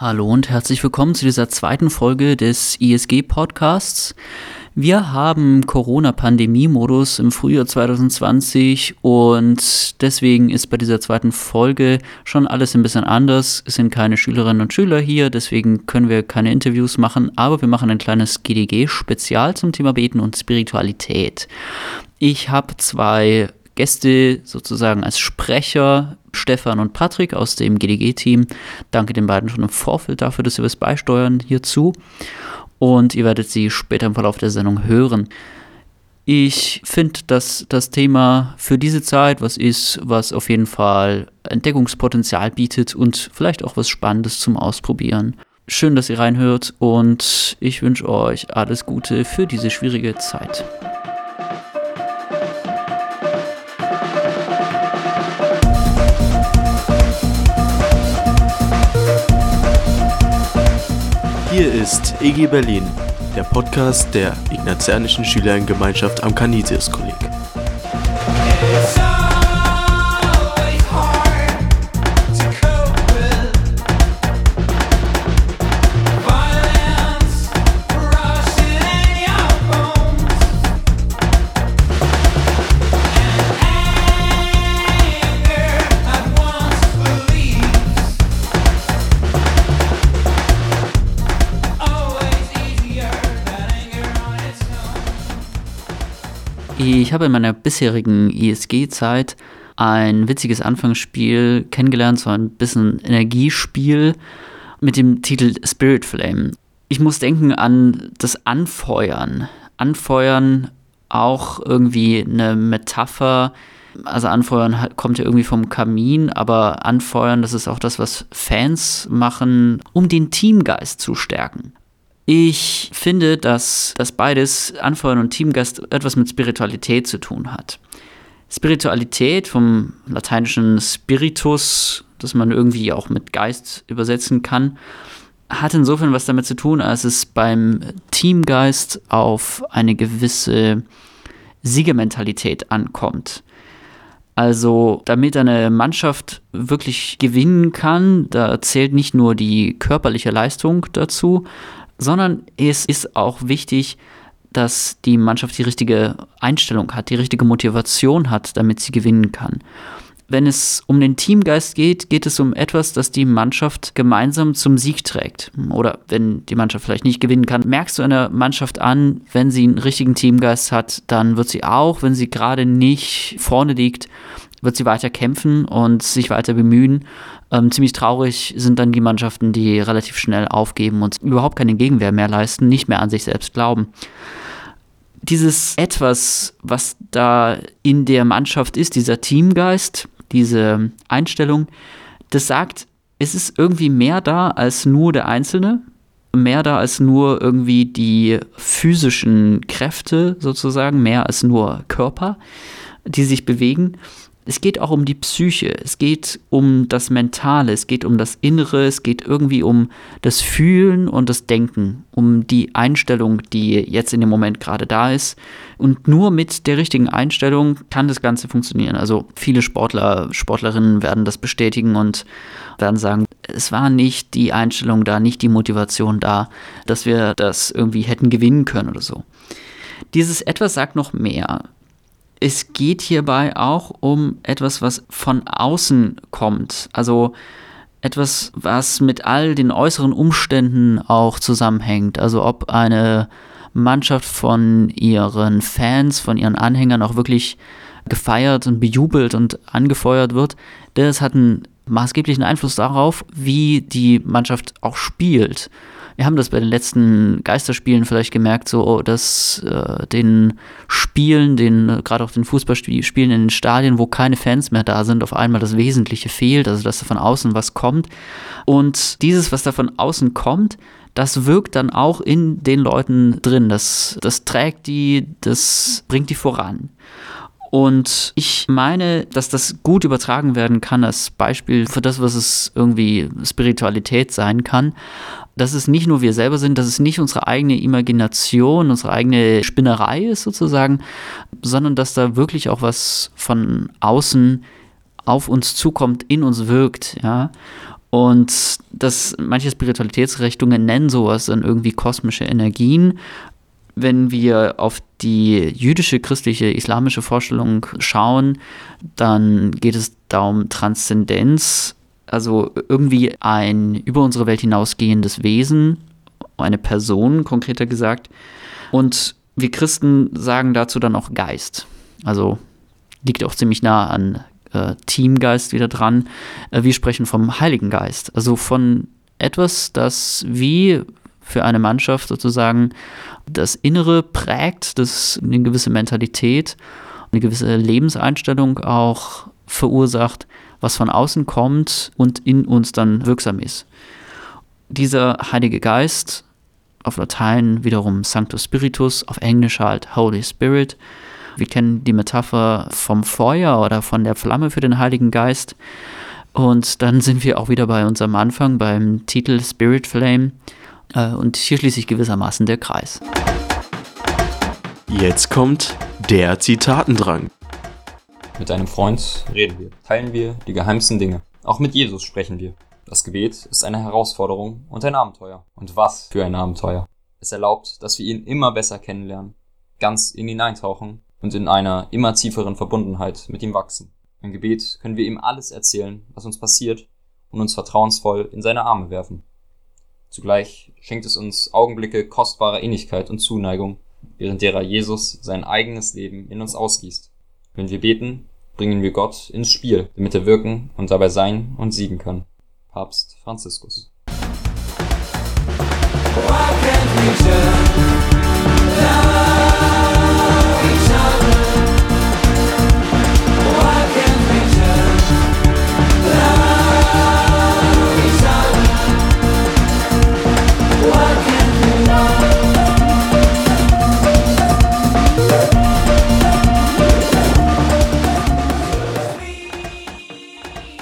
Hallo und herzlich willkommen zu dieser zweiten Folge des ISG Podcasts. Wir haben Corona-Pandemie-Modus im Frühjahr 2020 und deswegen ist bei dieser zweiten Folge schon alles ein bisschen anders. Es sind keine Schülerinnen und Schüler hier, deswegen können wir keine Interviews machen, aber wir machen ein kleines GDG-Spezial zum Thema Beten und Spiritualität. Ich habe zwei Gäste sozusagen als Sprecher, Stefan und Patrick aus dem GDG-Team. Danke den beiden schon im Vorfeld dafür, dass sie was beisteuern hierzu. Und ihr werdet sie später im Verlauf der Sendung hören. Ich finde, dass das Thema für diese Zeit was ist, was auf jeden Fall Entdeckungspotenzial bietet und vielleicht auch was Spannendes zum Ausprobieren. Schön, dass ihr reinhört und ich wünsche euch alles Gute für diese schwierige Zeit. Ist EG Berlin, der Podcast der Ignatianischen Schülerinnengemeinschaft am Canisius-Kolleg. Ich habe in meiner bisherigen ISG-Zeit ein witziges Anfangsspiel kennengelernt, so ein bisschen Energiespiel mit dem Titel Spirit Flame. Ich muss denken an das Anfeuern. Anfeuern auch irgendwie eine Metapher. Also Anfeuern kommt ja irgendwie vom Kamin, aber Anfeuern, das ist auch das, was Fans machen, um den Teamgeist zu stärken. Ich finde, dass das beides, Anfeuern und Teamgeist, etwas mit Spiritualität zu tun hat. Spiritualität vom lateinischen Spiritus, das man irgendwie auch mit Geist übersetzen kann, hat insofern was damit zu tun, als es beim Teamgeist auf eine gewisse Siegermentalität ankommt. Also, damit eine Mannschaft wirklich gewinnen kann, da zählt nicht nur die körperliche Leistung dazu, sondern es ist auch wichtig, dass die Mannschaft die richtige Einstellung hat, die richtige Motivation hat, damit sie gewinnen kann. Wenn es um den Teamgeist geht, geht es um etwas, das die Mannschaft gemeinsam zum Sieg trägt. Oder wenn die Mannschaft vielleicht nicht gewinnen kann, merkst du einer Mannschaft an, wenn sie einen richtigen Teamgeist hat, dann wird sie auch, wenn sie gerade nicht vorne liegt, wird sie weiter kämpfen und sich weiter bemühen. Ähm, ziemlich traurig sind dann die Mannschaften, die relativ schnell aufgeben und überhaupt keine Gegenwehr mehr leisten, nicht mehr an sich selbst glauben. Dieses etwas, was da in der Mannschaft ist, dieser Teamgeist, diese Einstellung, das sagt, es ist irgendwie mehr da als nur der Einzelne, mehr da als nur irgendwie die physischen Kräfte sozusagen, mehr als nur Körper, die sich bewegen, es geht auch um die Psyche, es geht um das Mentale, es geht um das Innere, es geht irgendwie um das Fühlen und das Denken, um die Einstellung, die jetzt in dem Moment gerade da ist. Und nur mit der richtigen Einstellung kann das Ganze funktionieren. Also viele Sportler, Sportlerinnen werden das bestätigen und werden sagen, es war nicht die Einstellung da, nicht die Motivation da, dass wir das irgendwie hätten gewinnen können oder so. Dieses etwas sagt noch mehr es geht hierbei auch um etwas, was von außen kommt. Also etwas, was mit all den äußeren Umständen auch zusammenhängt. Also ob eine Mannschaft von ihren Fans, von ihren Anhängern auch wirklich gefeiert und bejubelt und angefeuert wird, das hat einen maßgeblichen Einfluss darauf, wie die Mannschaft auch spielt wir haben das bei den letzten Geisterspielen vielleicht gemerkt, so dass äh, den Spielen, den äh, gerade auch den Fußballspielen in den Stadien, wo keine Fans mehr da sind, auf einmal das Wesentliche fehlt, also dass da von außen was kommt. Und dieses, was da von außen kommt, das wirkt dann auch in den Leuten drin. Das, das trägt die, das bringt die voran. Und ich meine, dass das gut übertragen werden kann als Beispiel für das, was es irgendwie Spiritualität sein kann. Dass es nicht nur wir selber sind, dass es nicht unsere eigene Imagination, unsere eigene Spinnerei ist sozusagen, sondern dass da wirklich auch was von außen auf uns zukommt, in uns wirkt, ja. Und das, manche Spiritualitätsrichtungen nennen sowas dann irgendwie kosmische Energien. Wenn wir auf die jüdische, christliche, islamische Vorstellung schauen, dann geht es darum Transzendenz, also irgendwie ein über unsere Welt hinausgehendes Wesen, eine Person konkreter gesagt. Und wir Christen sagen dazu dann auch Geist. Also liegt auch ziemlich nah an äh, Teamgeist wieder dran. Äh, wir sprechen vom Heiligen Geist, also von etwas, das wie für eine Mannschaft sozusagen das Innere prägt, das eine gewisse Mentalität, eine gewisse Lebenseinstellung auch verursacht, was von außen kommt und in uns dann wirksam ist. Dieser Heilige Geist, auf Latein wiederum Sanctus Spiritus, auf Englisch halt Holy Spirit, wir kennen die Metapher vom Feuer oder von der Flamme für den Heiligen Geist. Und dann sind wir auch wieder bei unserem Anfang, beim Titel Spirit Flame. Äh, und hier schließt sich gewissermaßen der Kreis. Jetzt kommt der Zitatendrang. Mit einem Freund reden wir, teilen wir die geheimsten Dinge. Auch mit Jesus sprechen wir. Das Gebet ist eine Herausforderung und ein Abenteuer. Und was für ein Abenteuer. Es erlaubt, dass wir ihn immer besser kennenlernen, ganz in ihn eintauchen und in einer immer tieferen Verbundenheit mit ihm wachsen. Im Gebet können wir ihm alles erzählen, was uns passiert, und uns vertrauensvoll in seine Arme werfen. Zugleich schenkt es uns Augenblicke kostbarer Innigkeit und Zuneigung, während derer Jesus sein eigenes Leben in uns ausgießt. Wenn wir beten, bringen wir Gott ins Spiel, damit er wirken und dabei sein und siegen kann. Papst Franziskus.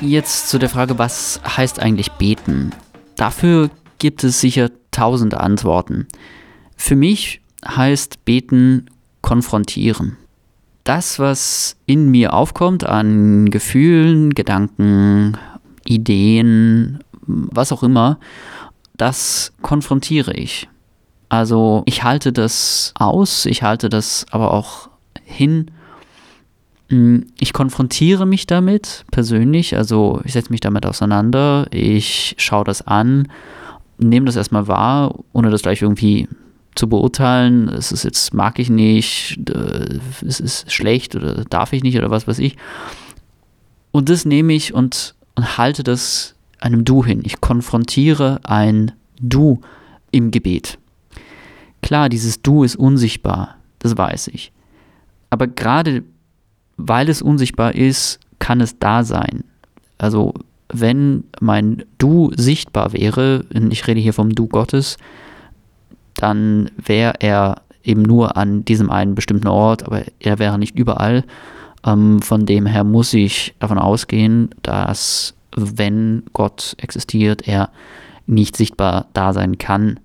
Jetzt zu der Frage, was heißt eigentlich beten? Dafür gibt es sicher tausende Antworten. Für mich heißt beten konfrontieren. Das, was in mir aufkommt an Gefühlen, Gedanken, Ideen, was auch immer, das konfrontiere ich. Also ich halte das aus, ich halte das aber auch hin ich konfrontiere mich damit persönlich, also ich setze mich damit auseinander, ich schaue das an, nehme das erstmal wahr, ohne das gleich irgendwie zu beurteilen. Es ist jetzt, mag ich nicht, es ist schlecht oder darf ich nicht oder was weiß ich. Und das nehme ich und, und halte das einem Du hin. Ich konfrontiere ein Du im Gebet. Klar, dieses Du ist unsichtbar, das weiß ich. Aber gerade weil es unsichtbar ist, kann es da sein. Also wenn mein Du sichtbar wäre, ich rede hier vom Du Gottes, dann wäre er eben nur an diesem einen bestimmten Ort, aber er wäre nicht überall. Ähm, von dem her muss ich davon ausgehen, dass wenn Gott existiert, er nicht sichtbar da sein kann.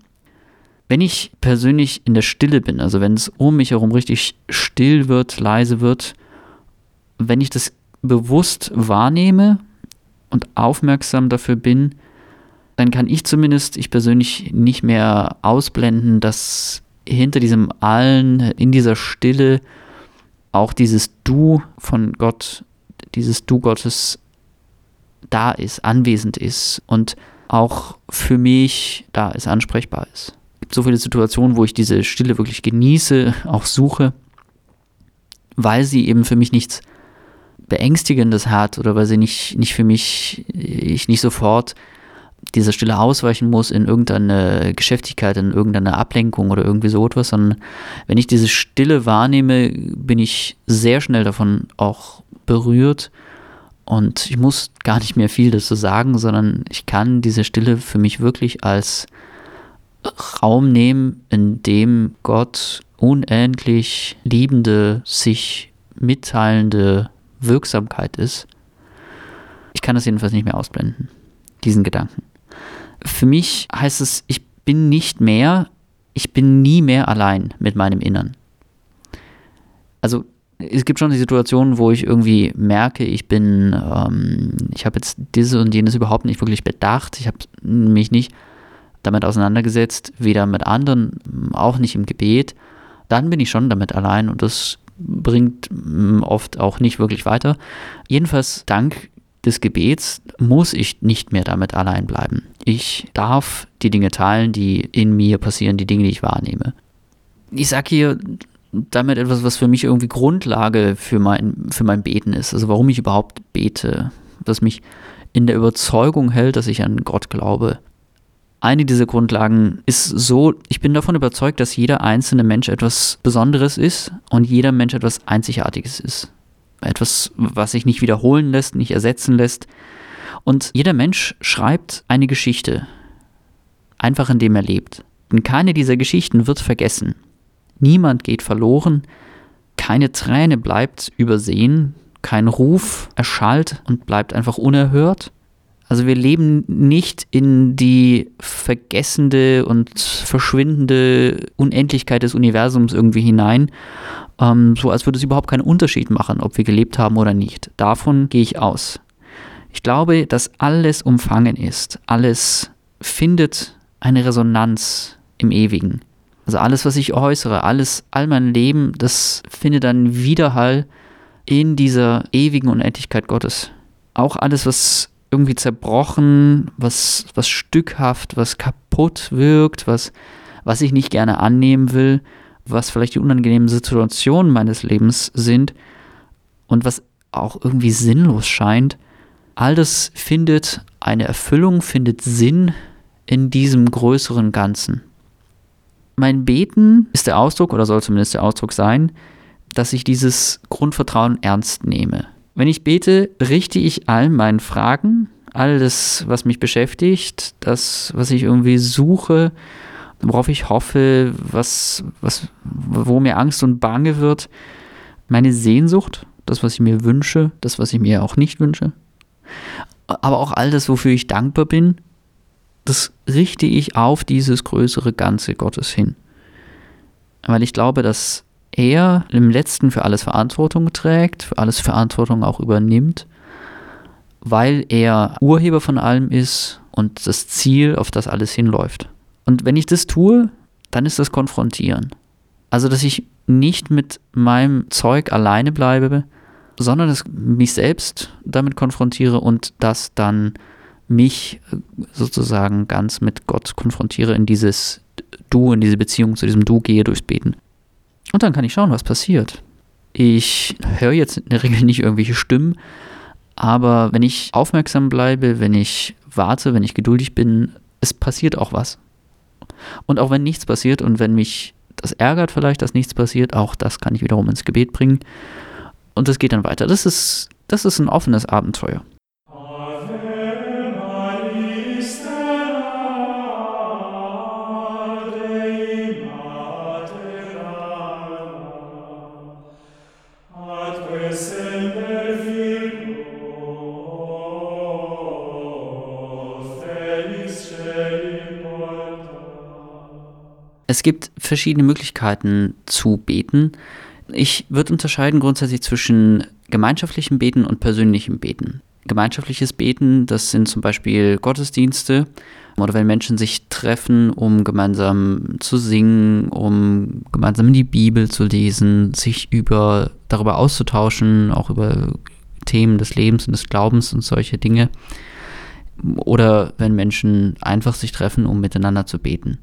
Wenn ich persönlich in der Stille bin, also wenn es um mich herum richtig still wird, leise wird, wenn ich das bewusst wahrnehme und aufmerksam dafür bin, dann kann ich zumindest, ich persönlich, nicht mehr ausblenden, dass hinter diesem Allen, in dieser Stille, auch dieses Du von Gott, dieses Du Gottes da ist, anwesend ist und auch für mich da ist, ansprechbar ist. Es gibt so viele Situationen, wo ich diese Stille wirklich genieße, auch suche, weil sie eben für mich nichts Beängstigendes hat oder weil sie nicht, nicht für mich, ich nicht sofort dieser Stille ausweichen muss in irgendeine Geschäftigkeit, in irgendeine Ablenkung oder irgendwie so etwas, sondern wenn ich diese Stille wahrnehme, bin ich sehr schnell davon auch berührt. Und ich muss gar nicht mehr viel dazu sagen, sondern ich kann diese Stille für mich wirklich als Raum nehmen, in dem Gott unendlich liebende, sich mitteilende Wirksamkeit ist. Ich kann das jedenfalls nicht mehr ausblenden, diesen Gedanken. Für mich heißt es, ich bin nicht mehr, ich bin nie mehr allein mit meinem Innern. Also es gibt schon die Situationen, wo ich irgendwie merke, ich bin, ähm, ich habe jetzt diese und jenes überhaupt nicht wirklich bedacht. Ich habe mich nicht damit auseinandergesetzt, weder mit anderen, auch nicht im Gebet. Dann bin ich schon damit allein und das bringt mm, oft auch nicht wirklich weiter. Jedenfalls dank des Gebets muss ich nicht mehr damit allein bleiben. Ich darf die Dinge teilen, die in mir passieren, die Dinge, die ich wahrnehme. Ich sage hier damit etwas, was für mich irgendwie Grundlage für mein, für mein Beten ist. Also warum ich überhaupt bete. Was mich in der Überzeugung hält, dass ich an Gott glaube. Eine dieser Grundlagen ist so, ich bin davon überzeugt, dass jeder einzelne Mensch etwas Besonderes ist und jeder Mensch etwas Einzigartiges ist. Etwas, was sich nicht wiederholen lässt, nicht ersetzen lässt. Und jeder Mensch schreibt eine Geschichte, einfach indem er lebt. Und keine dieser Geschichten wird vergessen. Niemand geht verloren, keine Träne bleibt übersehen, kein Ruf erschallt und bleibt einfach unerhört. Also wir leben nicht in die vergessende und verschwindende Unendlichkeit des Universums irgendwie hinein, ähm, so als würde es überhaupt keinen Unterschied machen, ob wir gelebt haben oder nicht. Davon gehe ich aus. Ich glaube, dass alles umfangen ist, alles findet eine Resonanz im Ewigen. Also alles, was ich äußere, alles, all mein Leben, das findet einen Widerhall in dieser ewigen Unendlichkeit Gottes. Auch alles, was irgendwie zerbrochen, was, was stückhaft, was kaputt wirkt, was, was ich nicht gerne annehmen will, was vielleicht die unangenehmen Situationen meines Lebens sind und was auch irgendwie sinnlos scheint, all das findet eine Erfüllung, findet Sinn in diesem größeren Ganzen. Mein Beten ist der Ausdruck, oder soll zumindest der Ausdruck sein, dass ich dieses Grundvertrauen ernst nehme. Wenn ich bete, richte ich all meinen Fragen, alles, was mich beschäftigt, das, was ich irgendwie suche, worauf ich hoffe, was, was, wo mir Angst und Bange wird, meine Sehnsucht, das, was ich mir wünsche, das, was ich mir auch nicht wünsche, aber auch all das, wofür ich dankbar bin, das richte ich auf dieses größere Ganze Gottes hin. Weil ich glaube, dass er im letzten für alles Verantwortung trägt, für alles Verantwortung auch übernimmt, weil er Urheber von allem ist und das Ziel, auf das alles hinläuft. Und wenn ich das tue, dann ist das Konfrontieren. Also, dass ich nicht mit meinem Zeug alleine bleibe, sondern dass mich selbst damit konfrontiere und das dann mich äh, sozusagen ganz mit Gott konfrontiere in dieses Du, in diese Beziehung zu diesem Du gehe durchs Beten. Und dann kann ich schauen, was passiert. Ich höre jetzt in der Regel nicht irgendwelche Stimmen, aber wenn ich aufmerksam bleibe, wenn ich warte, wenn ich geduldig bin, es passiert auch was. Und auch wenn nichts passiert und wenn mich das ärgert vielleicht, dass nichts passiert, auch das kann ich wiederum ins Gebet bringen. Und das geht dann weiter. Das ist, das ist ein offenes Abenteuer. Es gibt verschiedene Möglichkeiten zu beten. Ich würde unterscheiden grundsätzlich zwischen gemeinschaftlichem Beten und persönlichem Beten. Gemeinschaftliches Beten, das sind zum Beispiel Gottesdienste oder wenn Menschen sich treffen, um gemeinsam zu singen, um gemeinsam die Bibel zu lesen, sich über, darüber auszutauschen, auch über Themen des Lebens und des Glaubens und solche Dinge. Oder wenn Menschen einfach sich treffen, um miteinander zu beten.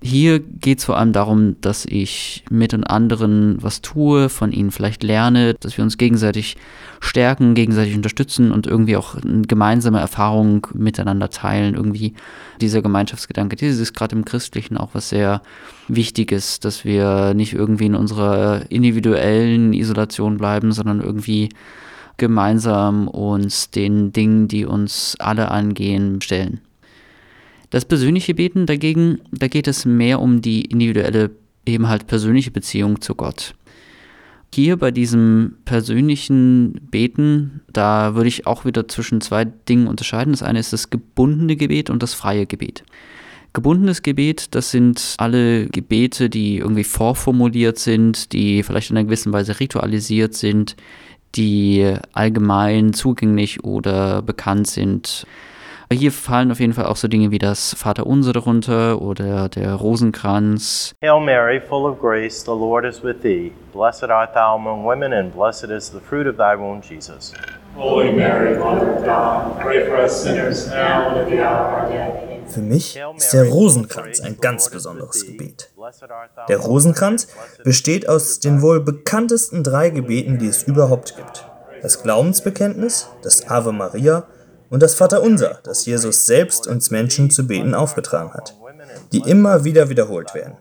Hier geht es vor allem darum, dass ich mit den anderen was tue, von ihnen vielleicht lerne, dass wir uns gegenseitig stärken, gegenseitig unterstützen und irgendwie auch eine gemeinsame Erfahrung miteinander teilen. Irgendwie dieser Gemeinschaftsgedanke, dieses ist gerade im Christlichen auch was sehr Wichtiges, dass wir nicht irgendwie in unserer individuellen Isolation bleiben, sondern irgendwie gemeinsam uns den Dingen, die uns alle angehen, stellen. Das persönliche Beten dagegen, da geht es mehr um die individuelle, eben halt persönliche Beziehung zu Gott. Hier bei diesem persönlichen Beten, da würde ich auch wieder zwischen zwei Dingen unterscheiden. Das eine ist das gebundene Gebet und das freie Gebet. Gebundenes Gebet, das sind alle Gebete, die irgendwie vorformuliert sind, die vielleicht in einer gewissen Weise ritualisiert sind, die allgemein zugänglich oder bekannt sind. Hier fallen auf jeden Fall auch so Dinge wie das Vaterunser darunter oder der Rosenkranz. Hail Mary, full of grace, the Lord is with thee. Blessed art thou among women, and blessed is the fruit of thy womb, Jesus. Holy Mary, Mother of God, pray for us sinners now and at the hour of our death. Für mich ist der Rosenkranz ein ganz besonderes Gebet. Der Rosenkranz besteht aus den wohl bekanntesten drei Gebeten, die es überhaupt gibt. Das Glaubensbekenntnis, das Ave Maria und das Vaterunser, das Jesus selbst uns Menschen zu beten aufgetragen hat, die immer wieder wiederholt werden.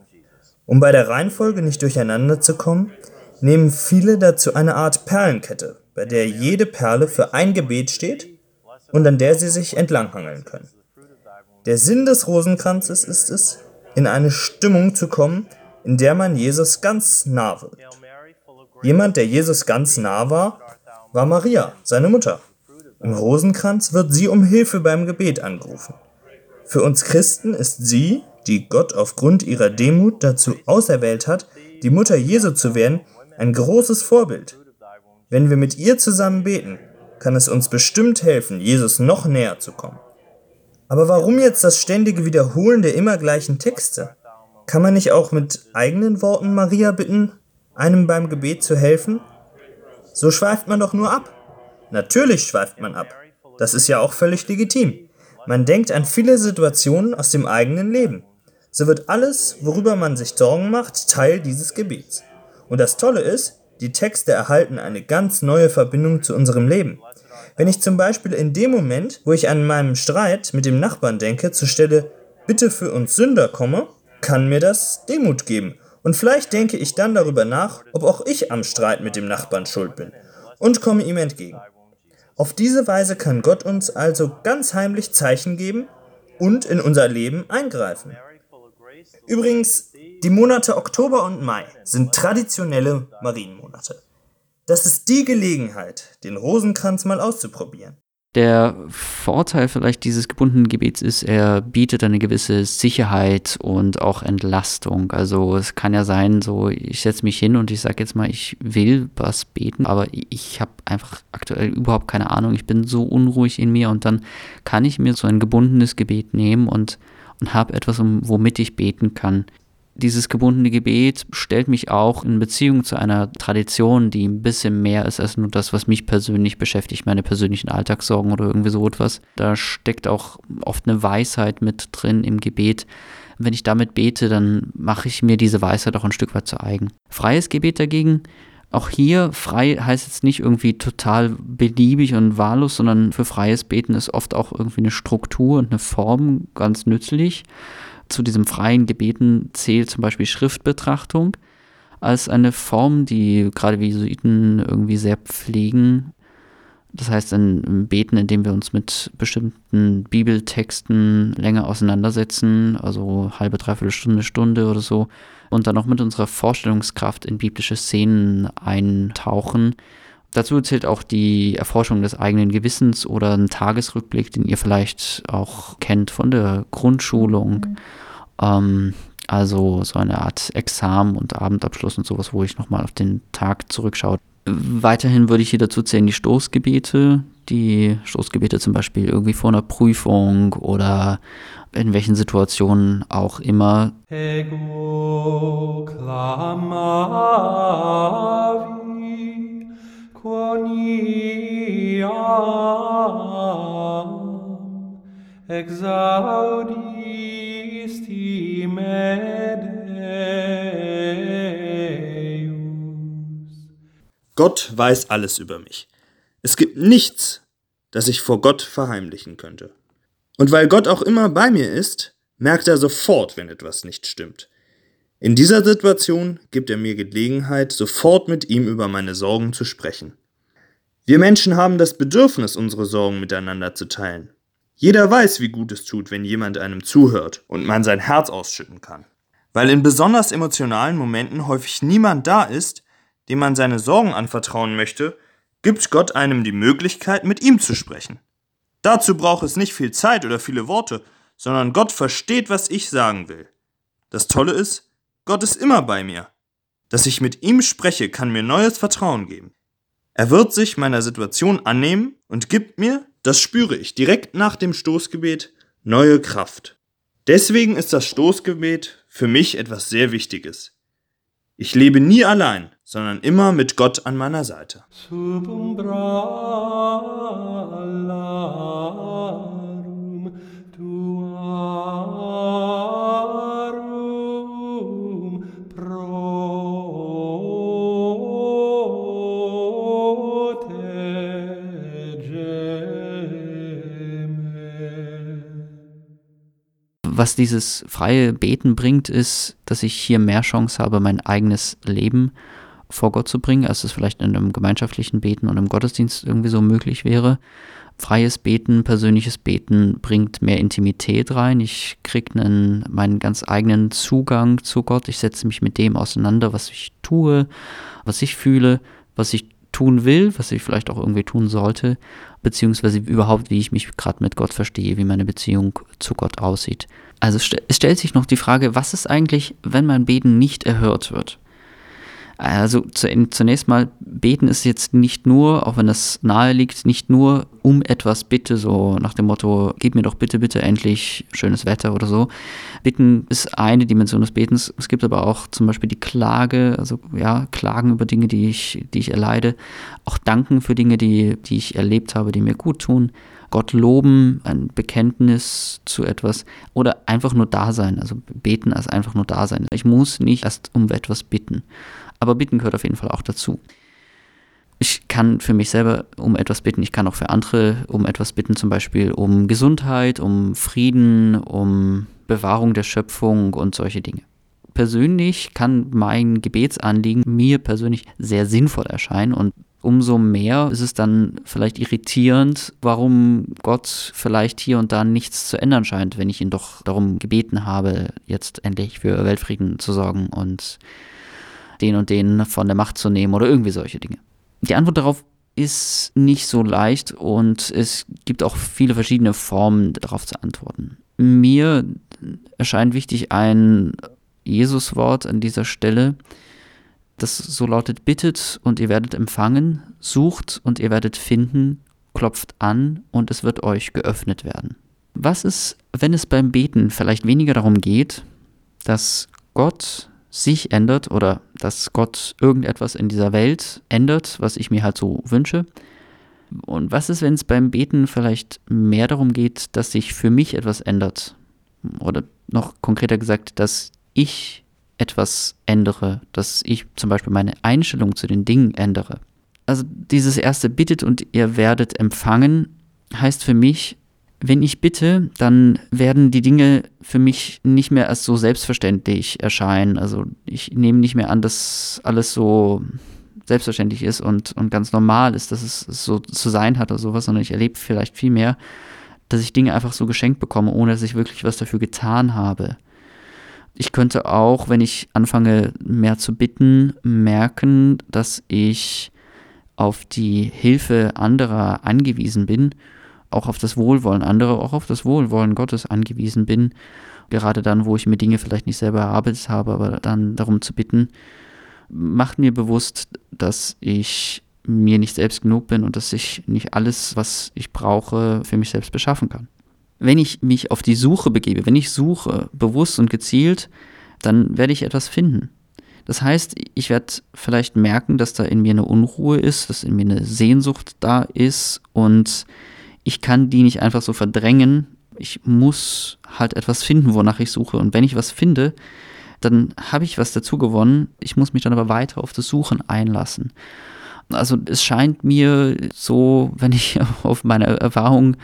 Um bei der Reihenfolge nicht durcheinander zu kommen, nehmen viele dazu eine Art Perlenkette, bei der jede Perle für ein Gebet steht und an der sie sich entlanghangeln können. Der Sinn des Rosenkranzes ist es, in eine Stimmung zu kommen, in der man Jesus ganz nah wird. Jemand, der Jesus ganz nah war, war Maria, seine Mutter. Im Rosenkranz wird sie um Hilfe beim Gebet angerufen. Für uns Christen ist sie, die Gott aufgrund ihrer Demut dazu auserwählt hat, die Mutter Jesu zu werden, ein großes Vorbild. Wenn wir mit ihr zusammen beten, kann es uns bestimmt helfen, Jesus noch näher zu kommen. Aber warum jetzt das ständige Wiederholen der immer gleichen Texte? Kann man nicht auch mit eigenen Worten Maria bitten, einem beim Gebet zu helfen? So schweift man doch nur ab. Natürlich schweift man ab. Das ist ja auch völlig legitim. Man denkt an viele Situationen aus dem eigenen Leben. So wird alles, worüber man sich Sorgen macht, Teil dieses Gebets. Und das Tolle ist, die Texte erhalten eine ganz neue Verbindung zu unserem Leben. Wenn ich zum Beispiel in dem Moment, wo ich an meinem Streit mit dem Nachbarn denke, zur Stelle Bitte für uns Sünder komme, kann mir das Demut geben. Und vielleicht denke ich dann darüber nach, ob auch ich am Streit mit dem Nachbarn schuld bin und komme ihm entgegen. Auf diese Weise kann Gott uns also ganz heimlich Zeichen geben und in unser Leben eingreifen. Übrigens, die Monate Oktober und Mai sind traditionelle Marienmonate. Das ist die Gelegenheit, den Rosenkranz mal auszuprobieren. Der Vorteil vielleicht dieses gebundenen Gebets ist, er bietet eine gewisse Sicherheit und auch Entlastung. Also es kann ja sein, so ich setze mich hin und ich sage jetzt mal, ich will was beten, aber ich habe einfach aktuell überhaupt keine Ahnung. Ich bin so unruhig in mir und dann kann ich mir so ein gebundenes Gebet nehmen und, und habe etwas, womit ich beten kann dieses gebundene Gebet stellt mich auch in Beziehung zu einer Tradition, die ein bisschen mehr ist als nur das, was mich persönlich beschäftigt, meine persönlichen Alltagssorgen oder irgendwie so etwas. Da steckt auch oft eine Weisheit mit drin im Gebet. Wenn ich damit bete, dann mache ich mir diese Weisheit auch ein Stück weit zu eigen. Freies Gebet dagegen auch hier frei heißt jetzt nicht irgendwie total beliebig und wahllos, sondern für freies Beten ist oft auch irgendwie eine Struktur und eine Form ganz nützlich. Zu diesem freien Gebeten zählt zum Beispiel Schriftbetrachtung als eine Form, die gerade wie Jesuiten irgendwie sehr pflegen. Das heißt, ein Beten, in dem wir uns mit bestimmten Bibeltexten länger auseinandersetzen, also halbe, dreiviertel Stunde, Stunde oder so, und dann noch mit unserer Vorstellungskraft in biblische Szenen eintauchen. Dazu zählt auch die Erforschung des eigenen Gewissens oder ein Tagesrückblick, den ihr vielleicht auch kennt von der Grundschulung. Mhm. Ähm, also so eine Art Examen und Abendabschluss und sowas, wo ich nochmal auf den Tag zurückschaue. Weiterhin würde ich hier dazu zählen die Stoßgebete, die Stoßgebete zum Beispiel irgendwie vor einer Prüfung oder in welchen Situationen auch immer. Ego clamavi, quoniam, exaudisti me Gott weiß alles über mich. Es gibt nichts, das ich vor Gott verheimlichen könnte. Und weil Gott auch immer bei mir ist, merkt er sofort, wenn etwas nicht stimmt. In dieser Situation gibt er mir Gelegenheit, sofort mit ihm über meine Sorgen zu sprechen. Wir Menschen haben das Bedürfnis, unsere Sorgen miteinander zu teilen. Jeder weiß, wie gut es tut, wenn jemand einem zuhört und man sein Herz ausschütten kann. Weil in besonders emotionalen Momenten häufig niemand da ist, dem man seine Sorgen anvertrauen möchte, gibt Gott einem die Möglichkeit, mit ihm zu sprechen. Dazu braucht es nicht viel Zeit oder viele Worte, sondern Gott versteht, was ich sagen will. Das Tolle ist, Gott ist immer bei mir. Dass ich mit ihm spreche, kann mir neues Vertrauen geben. Er wird sich meiner Situation annehmen und gibt mir, das spüre ich direkt nach dem Stoßgebet, neue Kraft. Deswegen ist das Stoßgebet für mich etwas sehr Wichtiges. Ich lebe nie allein, sondern immer mit Gott an meiner Seite. Was dieses freie Beten bringt, ist, dass ich hier mehr Chance habe, mein eigenes Leben vor Gott zu bringen, als es vielleicht in einem gemeinschaftlichen Beten und im Gottesdienst irgendwie so möglich wäre. Freies Beten, persönliches Beten bringt mehr Intimität rein. Ich kriege einen, meinen ganz eigenen Zugang zu Gott. Ich setze mich mit dem auseinander, was ich tue, was ich fühle, was ich tun will, was ich vielleicht auch irgendwie tun sollte, beziehungsweise überhaupt, wie ich mich gerade mit Gott verstehe, wie meine Beziehung zu Gott aussieht. Also es stellt sich noch die Frage, was ist eigentlich, wenn mein Beten nicht erhört wird? Also zunächst mal, beten ist jetzt nicht nur, auch wenn das nahe liegt, nicht nur um etwas bitte, so nach dem Motto, gib mir doch bitte, bitte endlich schönes Wetter oder so. Bitten ist eine Dimension des Betens. Es gibt aber auch zum Beispiel die Klage, also ja, Klagen über Dinge, die ich, die ich erleide. Auch Danken für Dinge, die, die ich erlebt habe, die mir gut tun. Gott loben, ein Bekenntnis zu etwas oder einfach nur da sein, also beten als einfach nur da sein. Ich muss nicht erst um etwas bitten. Aber bitten gehört auf jeden Fall auch dazu. Ich kann für mich selber um etwas bitten, ich kann auch für andere um etwas bitten, zum Beispiel um Gesundheit, um Frieden, um Bewahrung der Schöpfung und solche Dinge. Persönlich kann mein Gebetsanliegen mir persönlich sehr sinnvoll erscheinen und umso mehr ist es dann vielleicht irritierend, warum Gott vielleicht hier und da nichts zu ändern scheint, wenn ich ihn doch darum gebeten habe, jetzt endlich für Weltfrieden zu sorgen und den und den von der Macht zu nehmen oder irgendwie solche Dinge. Die Antwort darauf ist nicht so leicht und es gibt auch viele verschiedene Formen darauf zu antworten. Mir erscheint wichtig ein Jesuswort an dieser Stelle, das so lautet, bittet und ihr werdet empfangen, sucht und ihr werdet finden, klopft an und es wird euch geöffnet werden. Was ist, wenn es beim Beten vielleicht weniger darum geht, dass Gott sich ändert oder dass Gott irgendetwas in dieser Welt ändert, was ich mir halt so wünsche. Und was ist, wenn es beim Beten vielleicht mehr darum geht, dass sich für mich etwas ändert? Oder noch konkreter gesagt, dass ich etwas ändere, dass ich zum Beispiel meine Einstellung zu den Dingen ändere. Also dieses erste bittet und ihr werdet empfangen heißt für mich, wenn ich bitte, dann werden die Dinge für mich nicht mehr als so selbstverständlich erscheinen. Also ich nehme nicht mehr an, dass alles so selbstverständlich ist und, und ganz normal ist, dass es so zu sein hat oder sowas, sondern ich erlebe vielleicht viel mehr, dass ich Dinge einfach so geschenkt bekomme, ohne dass ich wirklich was dafür getan habe. Ich könnte auch, wenn ich anfange mehr zu bitten, merken, dass ich auf die Hilfe anderer angewiesen bin auch auf das Wohlwollen anderer, auch auf das Wohlwollen Gottes angewiesen bin. Gerade dann, wo ich mir Dinge vielleicht nicht selber erarbeitet habe, aber dann darum zu bitten, macht mir bewusst, dass ich mir nicht selbst genug bin und dass ich nicht alles, was ich brauche, für mich selbst beschaffen kann. Wenn ich mich auf die Suche begebe, wenn ich suche, bewusst und gezielt, dann werde ich etwas finden. Das heißt, ich werde vielleicht merken, dass da in mir eine Unruhe ist, dass in mir eine Sehnsucht da ist und ich kann die nicht einfach so verdrängen. Ich muss halt etwas finden, wonach ich suche. Und wenn ich was finde, dann habe ich was dazu gewonnen. Ich muss mich dann aber weiter auf das Suchen einlassen. Also es scheint mir so, wenn ich auf meine Erfahrung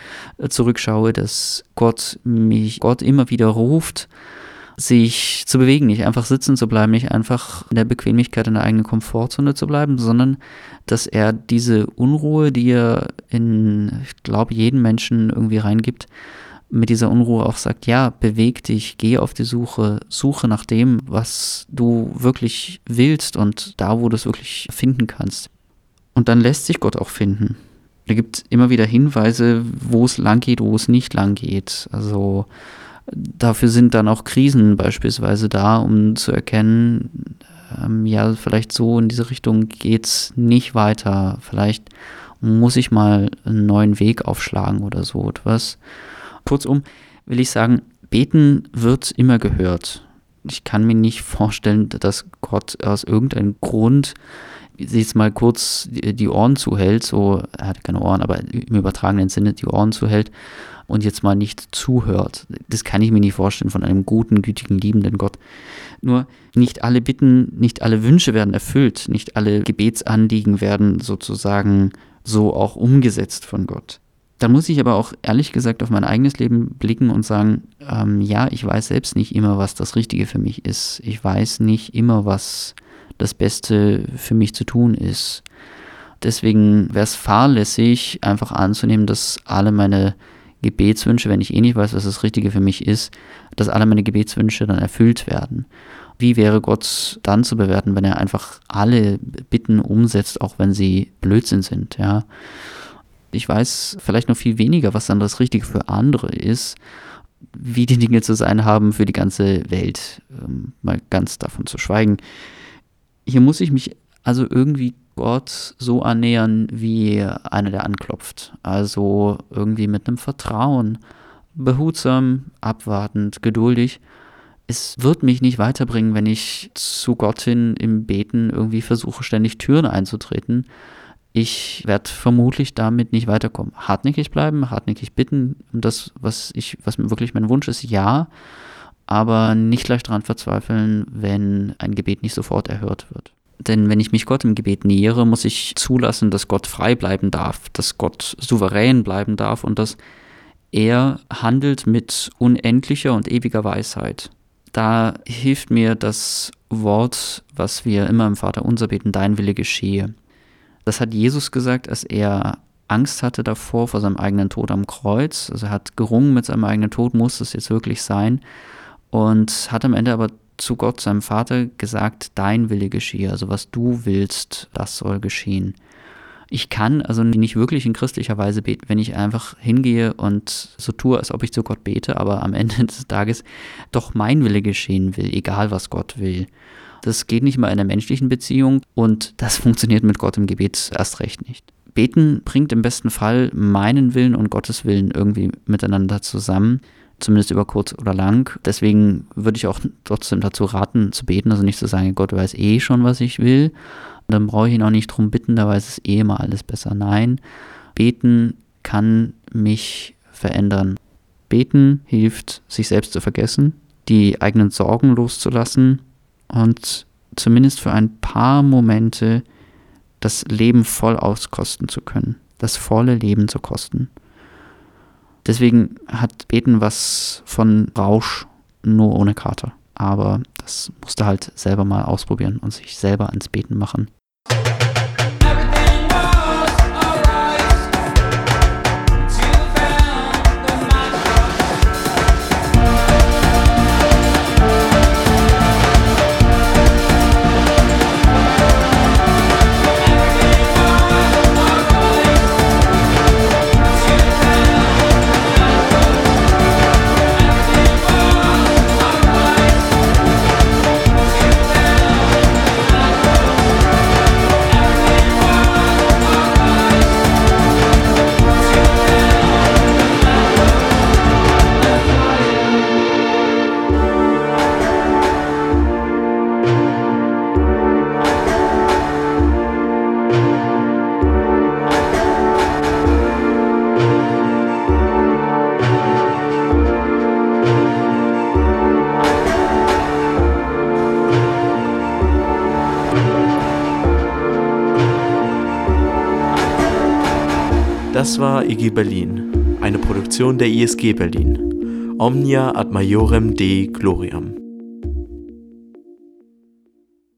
zurückschaue, dass Gott mich, Gott immer wieder ruft, sich zu bewegen, nicht einfach sitzen zu bleiben, nicht einfach in der Bequemlichkeit in der eigenen Komfortzone zu bleiben, sondern dass er diese Unruhe, die er in, ich glaube, jeden Menschen irgendwie reingibt, mit dieser Unruhe auch sagt, ja, beweg dich, geh auf die Suche, suche nach dem, was du wirklich willst und da, wo du es wirklich finden kannst. Und dann lässt sich Gott auch finden. Da gibt es immer wieder Hinweise, wo es lang geht, wo es nicht lang geht. Also Dafür sind dann auch Krisen beispielsweise da, um zu erkennen, ähm, ja, vielleicht so in diese Richtung geht es nicht weiter. Vielleicht muss ich mal einen neuen Weg aufschlagen oder so etwas. Kurzum will ich sagen, beten wird immer gehört. Ich kann mir nicht vorstellen, dass Gott aus irgendeinem Grund jetzt mal kurz die Ohren zuhält, so, er hat keine Ohren, aber im übertragenen Sinne die Ohren zuhält und jetzt mal nicht zuhört. Das kann ich mir nicht vorstellen von einem guten, gütigen, liebenden Gott. Nur nicht alle Bitten, nicht alle Wünsche werden erfüllt, nicht alle Gebetsanliegen werden sozusagen so auch umgesetzt von Gott. Da muss ich aber auch ehrlich gesagt auf mein eigenes Leben blicken und sagen, ähm, ja, ich weiß selbst nicht immer, was das Richtige für mich ist. Ich weiß nicht immer, was das Beste für mich zu tun ist. Deswegen wäre es fahrlässig, einfach anzunehmen, dass alle meine Gebetswünsche, wenn ich eh nicht weiß, was das Richtige für mich ist, dass alle meine Gebetswünsche dann erfüllt werden. Wie wäre Gott dann zu bewerten, wenn er einfach alle Bitten umsetzt, auch wenn sie Blödsinn sind, ja? Ich weiß vielleicht noch viel weniger, was dann das Richtige für andere ist, wie die Dinge zu sein haben für die ganze Welt. Ähm, mal ganz davon zu schweigen. Hier muss ich mich also irgendwie Gott so annähern, wie einer, der anklopft. Also irgendwie mit einem Vertrauen, behutsam, abwartend, geduldig. Es wird mich nicht weiterbringen, wenn ich zu Gott hin im Beten irgendwie versuche, ständig Türen einzutreten. Ich werde vermutlich damit nicht weiterkommen. Hartnäckig bleiben, hartnäckig bitten, um das, was ich, was wirklich mein Wunsch ist, ja, aber nicht gleich daran verzweifeln, wenn ein Gebet nicht sofort erhört wird. Denn wenn ich mich Gott im Gebet nähere, muss ich zulassen, dass Gott frei bleiben darf, dass Gott souverän bleiben darf und dass er handelt mit unendlicher und ewiger Weisheit. Da hilft mir das Wort, was wir immer im Vater unser beten, dein Wille geschehe. Das hat Jesus gesagt, als er Angst hatte davor, vor seinem eigenen Tod am Kreuz. Also er hat gerungen mit seinem eigenen Tod, muss es jetzt wirklich sein. Und hat am Ende aber zu Gott, seinem Vater, gesagt, dein Wille geschehe, also was du willst, das soll geschehen. Ich kann also nicht wirklich in christlicher Weise beten, wenn ich einfach hingehe und so tue, als ob ich zu Gott bete, aber am Ende des Tages doch mein Wille geschehen will, egal was Gott will. Das geht nicht mal in einer menschlichen Beziehung und das funktioniert mit Gott im Gebet erst recht nicht. Beten bringt im besten Fall meinen Willen und Gottes Willen irgendwie miteinander zusammen zumindest über kurz oder lang. Deswegen würde ich auch trotzdem dazu raten, zu beten, also nicht zu sagen, Gott weiß eh schon, was ich will. Dann brauche ich ihn auch nicht drum bitten, da weiß es eh immer alles besser. Nein, beten kann mich verändern. Beten hilft, sich selbst zu vergessen, die eigenen Sorgen loszulassen und zumindest für ein paar Momente das Leben voll auskosten zu können, das volle Leben zu kosten. Deswegen hat Beten was von Rausch, nur ohne Kater. Aber das musste halt selber mal ausprobieren und sich selber ans Beten machen. Das war IG Berlin, eine Produktion der ISG Berlin. Omnia ad Majorem Dei Gloriam.